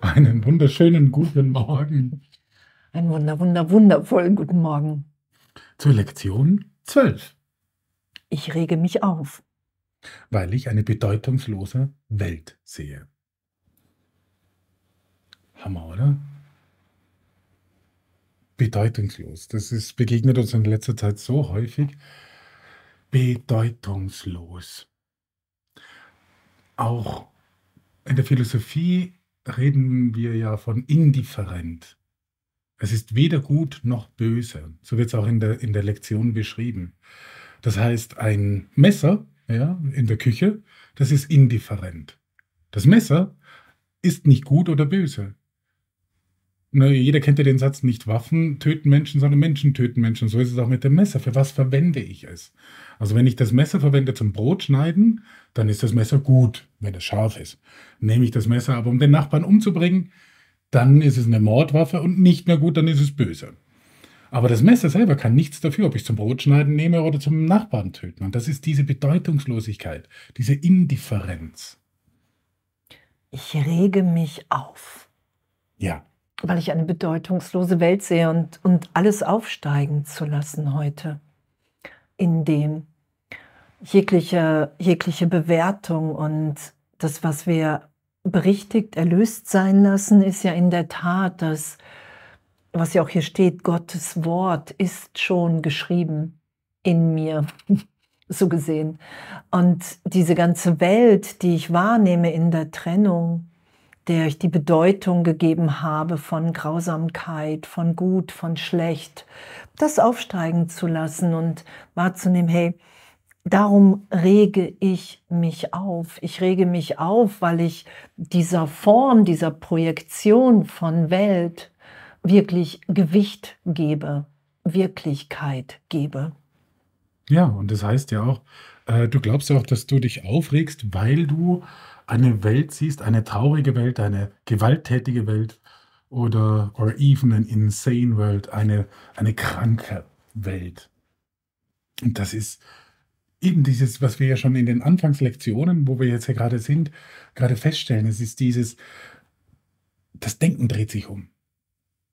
Einen wunderschönen guten Morgen Einen wunder, wunder, wundervollen guten Morgen. zur Lektion 12, Ich rege mich auf. weil ich eine bedeutungslose Welt sehe. Hammer, oder? Bedeutungslos. Das ist, begegnet uns in letzter Zeit so häufig. Bedeutungslos. Auch in der Philosophie reden wir ja von indifferent. Es ist weder gut noch böse. So wird es auch in der, in der Lektion beschrieben. Das heißt, ein Messer ja, in der Küche, das ist indifferent. Das Messer ist nicht gut oder böse. Na, jeder kennt ja den Satz, nicht Waffen töten Menschen, sondern Menschen töten Menschen. So ist es auch mit dem Messer. Für was verwende ich es? Also wenn ich das Messer verwende zum Brotschneiden, dann ist das Messer gut, wenn es scharf ist. Nehme ich das Messer aber, um den Nachbarn umzubringen, dann ist es eine Mordwaffe und nicht mehr gut, dann ist es böse. Aber das Messer selber kann nichts dafür, ob ich es zum Brotschneiden nehme oder zum Nachbarn töten. Und das ist diese Bedeutungslosigkeit, diese Indifferenz. Ich rege mich auf, Ja, weil ich eine bedeutungslose Welt sehe und, und alles aufsteigen zu lassen heute, in dem jegliche, jegliche Bewertung und das, was wir berichtigt, erlöst sein lassen, ist ja in der Tat das, was ja auch hier steht, Gottes Wort ist schon geschrieben in mir, so gesehen. Und diese ganze Welt, die ich wahrnehme in der Trennung, der ich die Bedeutung gegeben habe von Grausamkeit, von Gut, von Schlecht, das aufsteigen zu lassen und wahrzunehmen, hey, darum rege ich mich auf. Ich rege mich auf, weil ich dieser Form, dieser Projektion von Welt wirklich Gewicht gebe, Wirklichkeit gebe. ja, und das heißt ja auch, äh, du glaubst ja auch, dass du dich aufregst, weil du eine Welt siehst, eine traurige Welt, eine gewalttätige Welt oder or even an insane world, eine, eine kranke Welt. Und das ist eben dieses, was wir ja schon in den Anfangslektionen, wo wir jetzt ja gerade sind, gerade feststellen. Es ist dieses, das Denken dreht sich um.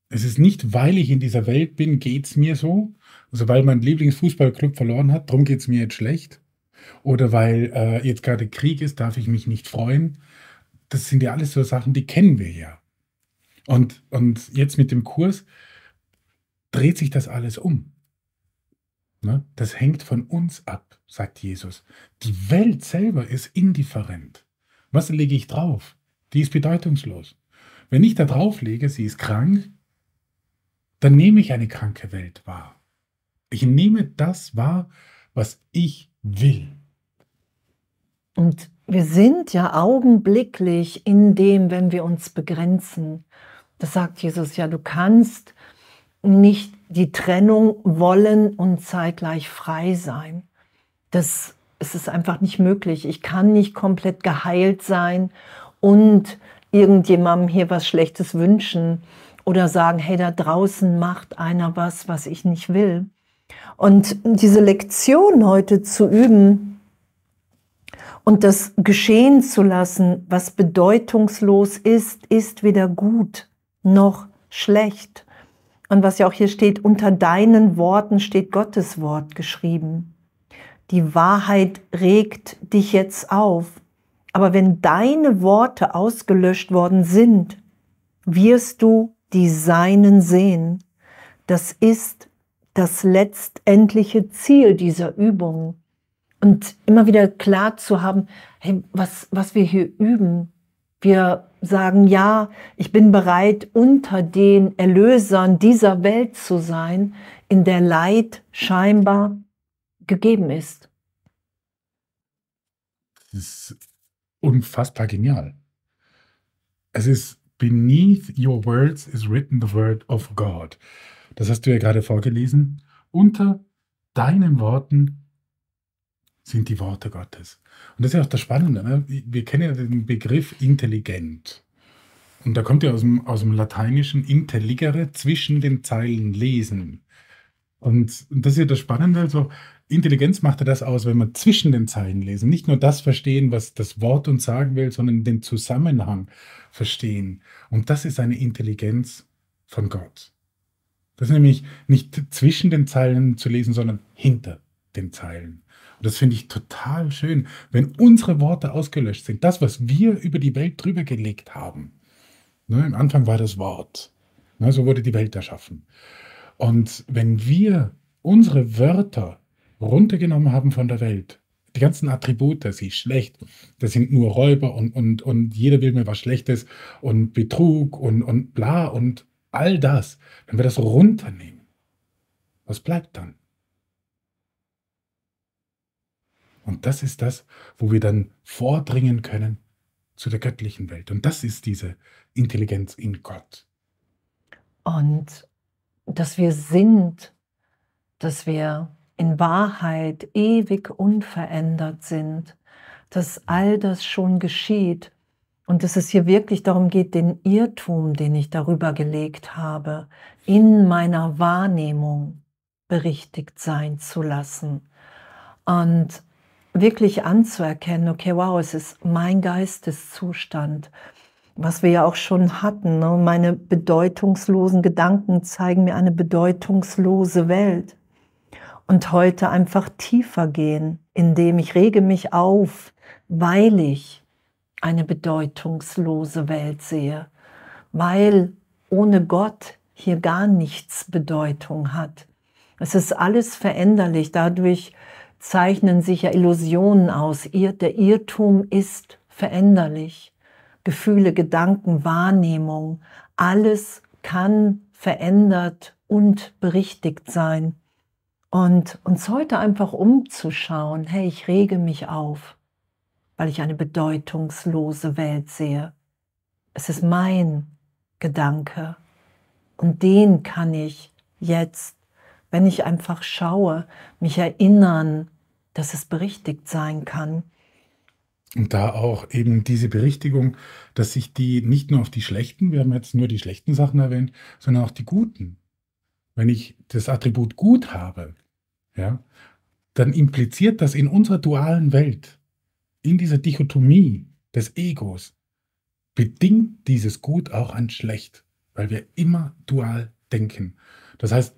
Es ist nicht, weil ich in dieser Welt bin, geht es mir so. Also weil mein Lieblingsfußballclub verloren hat, darum geht es mir jetzt schlecht. Oder weil äh, jetzt gerade Krieg ist, darf ich mich nicht freuen. Das sind ja alles so Sachen, die kennen wir ja. Und, und jetzt mit dem Kurs dreht sich das alles um. Ne? Das hängt von uns ab, sagt Jesus. Die Welt selber ist indifferent. Was lege ich drauf? Die ist bedeutungslos. Wenn ich da drauf lege, sie ist krank, dann nehme ich eine kranke Welt wahr. Ich nehme das wahr, was ich will. Und wir sind ja augenblicklich in dem, wenn wir uns begrenzen. Das sagt Jesus ja, du kannst nicht die Trennung wollen und zeitgleich frei sein. Das es ist einfach nicht möglich. Ich kann nicht komplett geheilt sein und irgendjemandem hier was Schlechtes wünschen oder sagen, hey, da draußen macht einer was, was ich nicht will. Und diese Lektion heute zu üben und das geschehen zu lassen, was bedeutungslos ist, ist weder gut noch schlecht. Und was ja auch hier steht, unter deinen Worten steht Gottes Wort geschrieben. Die Wahrheit regt dich jetzt auf. Aber wenn deine Worte ausgelöscht worden sind, wirst du die Seinen sehen. Das ist das letztendliche Ziel dieser Übung. Und immer wieder klar zu haben, hey, was, was wir hier üben. Wir sagen, ja, ich bin bereit, unter den Erlösern dieser Welt zu sein, in der Leid scheinbar gegeben ist. Das ist unfassbar genial. Es ist beneath your words is written the word of God. Das hast du ja gerade vorgelesen. Unter deinen Worten sind die Worte Gottes. Und das ist ja auch das Spannende. Ne? Wir kennen ja den Begriff intelligent. Und da kommt ja aus dem, aus dem Lateinischen intelligere, zwischen den Zeilen lesen. Und, und das ist ja das Spannende, also Intelligenz macht ja das aus, wenn wir zwischen den Zeilen lesen. Nicht nur das verstehen, was das Wort uns sagen will, sondern den Zusammenhang verstehen. Und das ist eine Intelligenz von Gott. Das ist nämlich nicht zwischen den Zeilen zu lesen, sondern hinter den Zeilen. Und das finde ich total schön, wenn unsere Worte ausgelöscht sind. Das, was wir über die Welt drüber gelegt haben. Ne, Im Anfang war das Wort. Ne, so wurde die Welt erschaffen. Und wenn wir unsere Wörter runtergenommen haben von der Welt, die ganzen Attribute, sie ist schlecht, das sind nur Räuber und, und, und jeder will mir was Schlechtes und Betrug und, und bla und all das, wenn wir das runternehmen, was bleibt dann? Und das ist das, wo wir dann vordringen können zu der göttlichen Welt. Und das ist diese Intelligenz in Gott. Und dass wir sind, dass wir in Wahrheit ewig unverändert sind, dass all das schon geschieht und dass es hier wirklich darum geht, den Irrtum, den ich darüber gelegt habe, in meiner Wahrnehmung berichtigt sein zu lassen und wirklich anzuerkennen, okay, wow, es ist mein Geisteszustand was wir ja auch schon hatten. Ne? Meine bedeutungslosen Gedanken zeigen mir eine bedeutungslose Welt. Und heute einfach tiefer gehen, indem ich rege mich auf, weil ich eine bedeutungslose Welt sehe, weil ohne Gott hier gar nichts Bedeutung hat. Es ist alles veränderlich, dadurch zeichnen sich ja Illusionen aus. Der Irrtum ist veränderlich. Gefühle, Gedanken, Wahrnehmung, alles kann verändert und berichtigt sein. Und uns heute einfach umzuschauen, hey, ich rege mich auf, weil ich eine bedeutungslose Welt sehe. Es ist mein Gedanke und den kann ich jetzt, wenn ich einfach schaue, mich erinnern, dass es berichtigt sein kann und da auch eben diese Berichtigung, dass sich die nicht nur auf die schlechten, wir haben jetzt nur die schlechten Sachen erwähnt, sondern auch die guten. Wenn ich das Attribut gut habe, ja, dann impliziert das in unserer dualen Welt, in dieser Dichotomie des Egos, bedingt dieses Gut auch ein Schlecht, weil wir immer dual denken. Das heißt,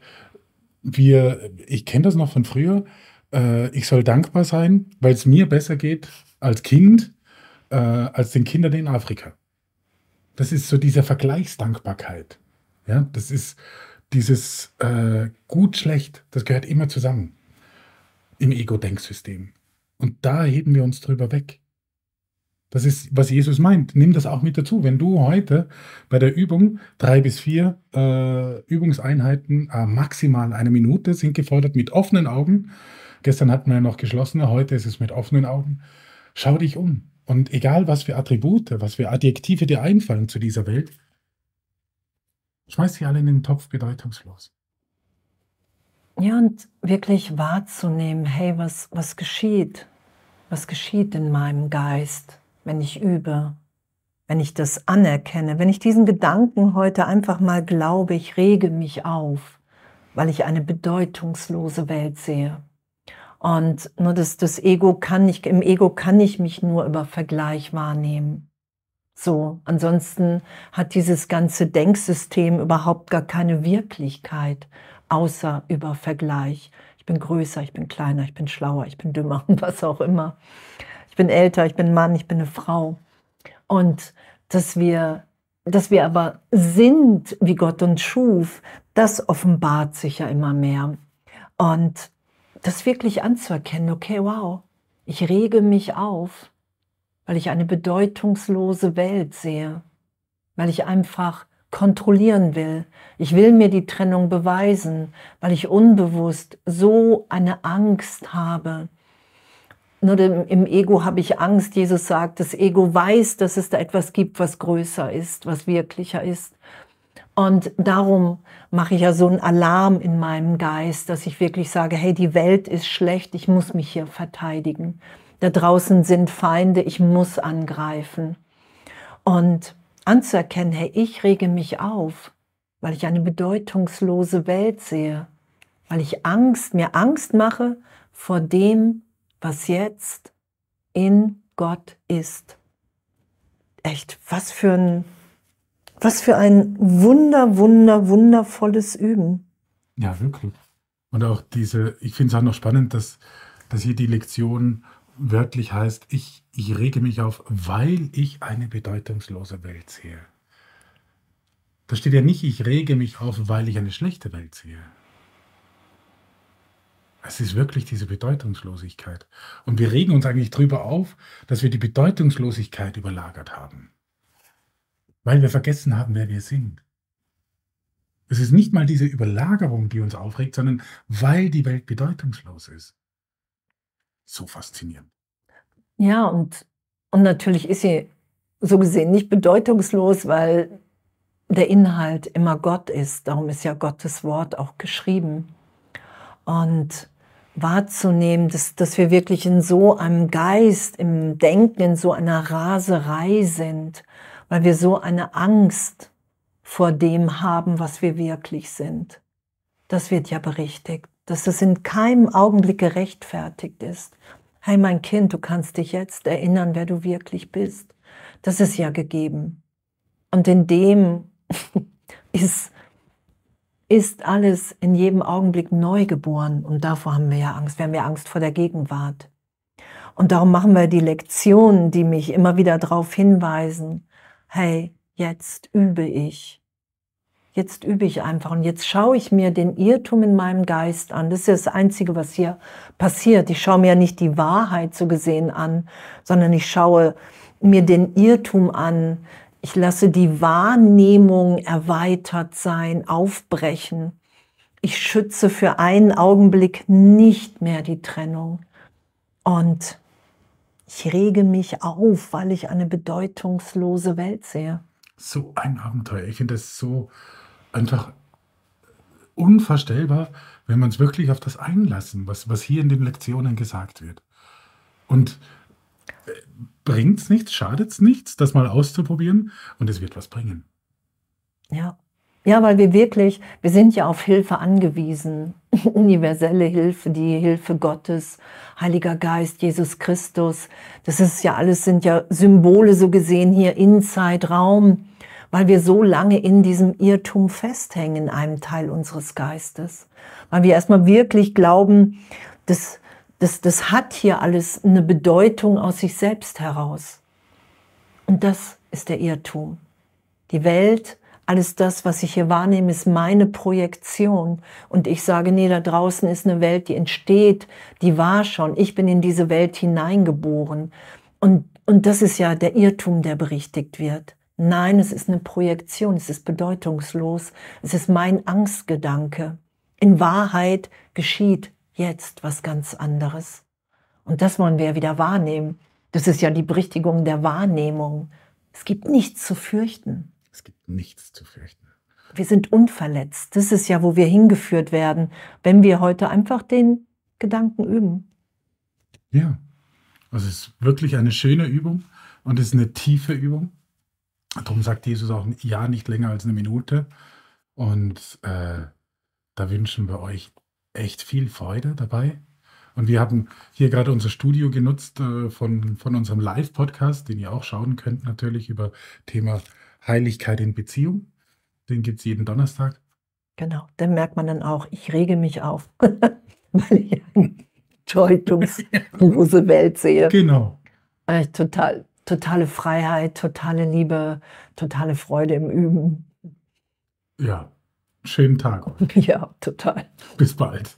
wir, ich kenne das noch von früher, äh, ich soll dankbar sein, weil es mir besser geht als Kind äh, als den Kindern in Afrika. Das ist so diese Vergleichsdankbarkeit. Ja, das ist dieses äh, gut, schlecht, das gehört immer zusammen im Ego-Denksystem. Da heben wir uns drüber weg. Das ist, was Jesus meint. Nimm das auch mit dazu. Wenn du heute bei der Übung drei bis vier äh, Übungseinheiten, äh, maximal eine Minute, sind gefordert mit offenen Augen. Gestern hatten wir ja noch geschlossene, heute ist es mit offenen Augen. Schau dich um. Und egal, was für Attribute, was für Adjektive dir einfallen zu dieser Welt, schmeiß sie alle in den Topf bedeutungslos. Ja, und wirklich wahrzunehmen, hey, was, was geschieht? Was geschieht in meinem Geist, wenn ich übe, wenn ich das anerkenne, wenn ich diesen Gedanken heute einfach mal glaube, ich rege mich auf, weil ich eine bedeutungslose Welt sehe. Und nur das, das Ego kann nicht, im Ego kann ich mich nur über Vergleich wahrnehmen. So, ansonsten hat dieses ganze Denksystem überhaupt gar keine Wirklichkeit, außer über Vergleich. Bin größer, ich bin kleiner, ich bin schlauer, ich bin dümmer und was auch immer. Ich bin älter, ich bin Mann, ich bin eine Frau. Und dass wir, dass wir aber sind, wie Gott uns schuf, das offenbart sich ja immer mehr. Und das wirklich anzuerkennen, okay, wow, ich rege mich auf, weil ich eine bedeutungslose Welt sehe, weil ich einfach kontrollieren will. Ich will mir die Trennung beweisen, weil ich unbewusst so eine Angst habe. Nur im Ego habe ich Angst. Jesus sagt, das Ego weiß, dass es da etwas gibt, was größer ist, was wirklicher ist. Und darum mache ich ja so einen Alarm in meinem Geist, dass ich wirklich sage, hey, die Welt ist schlecht, ich muss mich hier verteidigen. Da draußen sind Feinde, ich muss angreifen. Und anzuerkennen, hey, ich rege mich auf, weil ich eine bedeutungslose Welt sehe, weil ich Angst, mir Angst mache vor dem, was jetzt in Gott ist. Echt, was für ein, was für ein wunder, wunder, wundervolles Üben. Ja, wirklich. Und auch diese, ich finde es auch noch spannend, dass, dass hier die Lektion wörtlich heißt, ich, ich rege mich auf, weil ich eine bedeutungslose Welt sehe. Da steht ja nicht, ich rege mich auf, weil ich eine schlechte Welt sehe. Es ist wirklich diese Bedeutungslosigkeit. Und wir regen uns eigentlich darüber auf, dass wir die Bedeutungslosigkeit überlagert haben. Weil wir vergessen haben, wer wir sind. Es ist nicht mal diese Überlagerung, die uns aufregt, sondern weil die Welt bedeutungslos ist. So faszinierend. Ja, und, und natürlich ist sie so gesehen nicht bedeutungslos, weil der Inhalt immer Gott ist. Darum ist ja Gottes Wort auch geschrieben. Und wahrzunehmen, dass, dass wir wirklich in so einem Geist, im Denken, in so einer Raserei sind, weil wir so eine Angst vor dem haben, was wir wirklich sind. Das wird ja berichtigt, dass es in keinem Augenblick gerechtfertigt ist. Hey mein Kind, du kannst dich jetzt erinnern, wer du wirklich bist. Das ist ja gegeben. Und in dem ist ist alles in jedem Augenblick neu geboren. Und davor haben wir ja Angst. Wir haben ja Angst vor der Gegenwart. Und darum machen wir die Lektionen, die mich immer wieder darauf hinweisen, hey, jetzt übe ich. Jetzt übe ich einfach und jetzt schaue ich mir den Irrtum in meinem Geist an. Das ist das Einzige, was hier passiert. Ich schaue mir nicht die Wahrheit so gesehen an, sondern ich schaue mir den Irrtum an, ich lasse die Wahrnehmung erweitert sein, aufbrechen. Ich schütze für einen Augenblick nicht mehr die Trennung. Und ich rege mich auf, weil ich eine bedeutungslose Welt sehe. So ein Abenteuer. Ich finde das so einfach unvorstellbar, wenn man es wirklich auf das einlassen, was, was hier in den Lektionen gesagt wird. Und bringt es nichts, schadet es nichts, das mal auszuprobieren und es wird was bringen. Ja. Ja, weil wir wirklich, wir sind ja auf Hilfe angewiesen. Universelle Hilfe, die Hilfe Gottes, Heiliger Geist, Jesus Christus. Das ist ja alles, sind ja Symbole so gesehen hier in Zeitraum, weil wir so lange in diesem Irrtum festhängen in einem Teil unseres Geistes. Weil wir erstmal wirklich glauben, dass das, das hat hier alles eine Bedeutung aus sich selbst heraus. Und das ist der Irrtum. Die Welt, alles das, was ich hier wahrnehme, ist meine Projektion. Und ich sage, nee, da draußen ist eine Welt, die entsteht, die war schon. Ich bin in diese Welt hineingeboren. Und, und das ist ja der Irrtum, der berichtigt wird. Nein, es ist eine Projektion, es ist bedeutungslos, es ist mein Angstgedanke. In Wahrheit geschieht jetzt was ganz anderes. Und das wollen wir ja wieder wahrnehmen. Das ist ja die Berichtigung der Wahrnehmung. Es gibt nichts zu fürchten. Es gibt nichts zu fürchten. Wir sind unverletzt. Das ist ja, wo wir hingeführt werden, wenn wir heute einfach den Gedanken üben. Ja, also es ist wirklich eine schöne Übung und es ist eine tiefe Übung. Darum sagt Jesus auch ja nicht länger als eine Minute. Und äh, da wünschen wir euch echt viel Freude dabei. Und wir haben hier gerade unser Studio genutzt äh, von, von unserem Live-Podcast, den ihr auch schauen könnt, natürlich über Thema Heiligkeit in Beziehung. Den gibt es jeden Donnerstag. Genau, dann merkt man dann auch, ich rege mich auf, weil ich eine deutungslose Welt sehe. Genau. Äh, total, totale Freiheit, totale Liebe, totale Freude im Üben. Ja, Schönen Tag. Ja, total. Bis bald.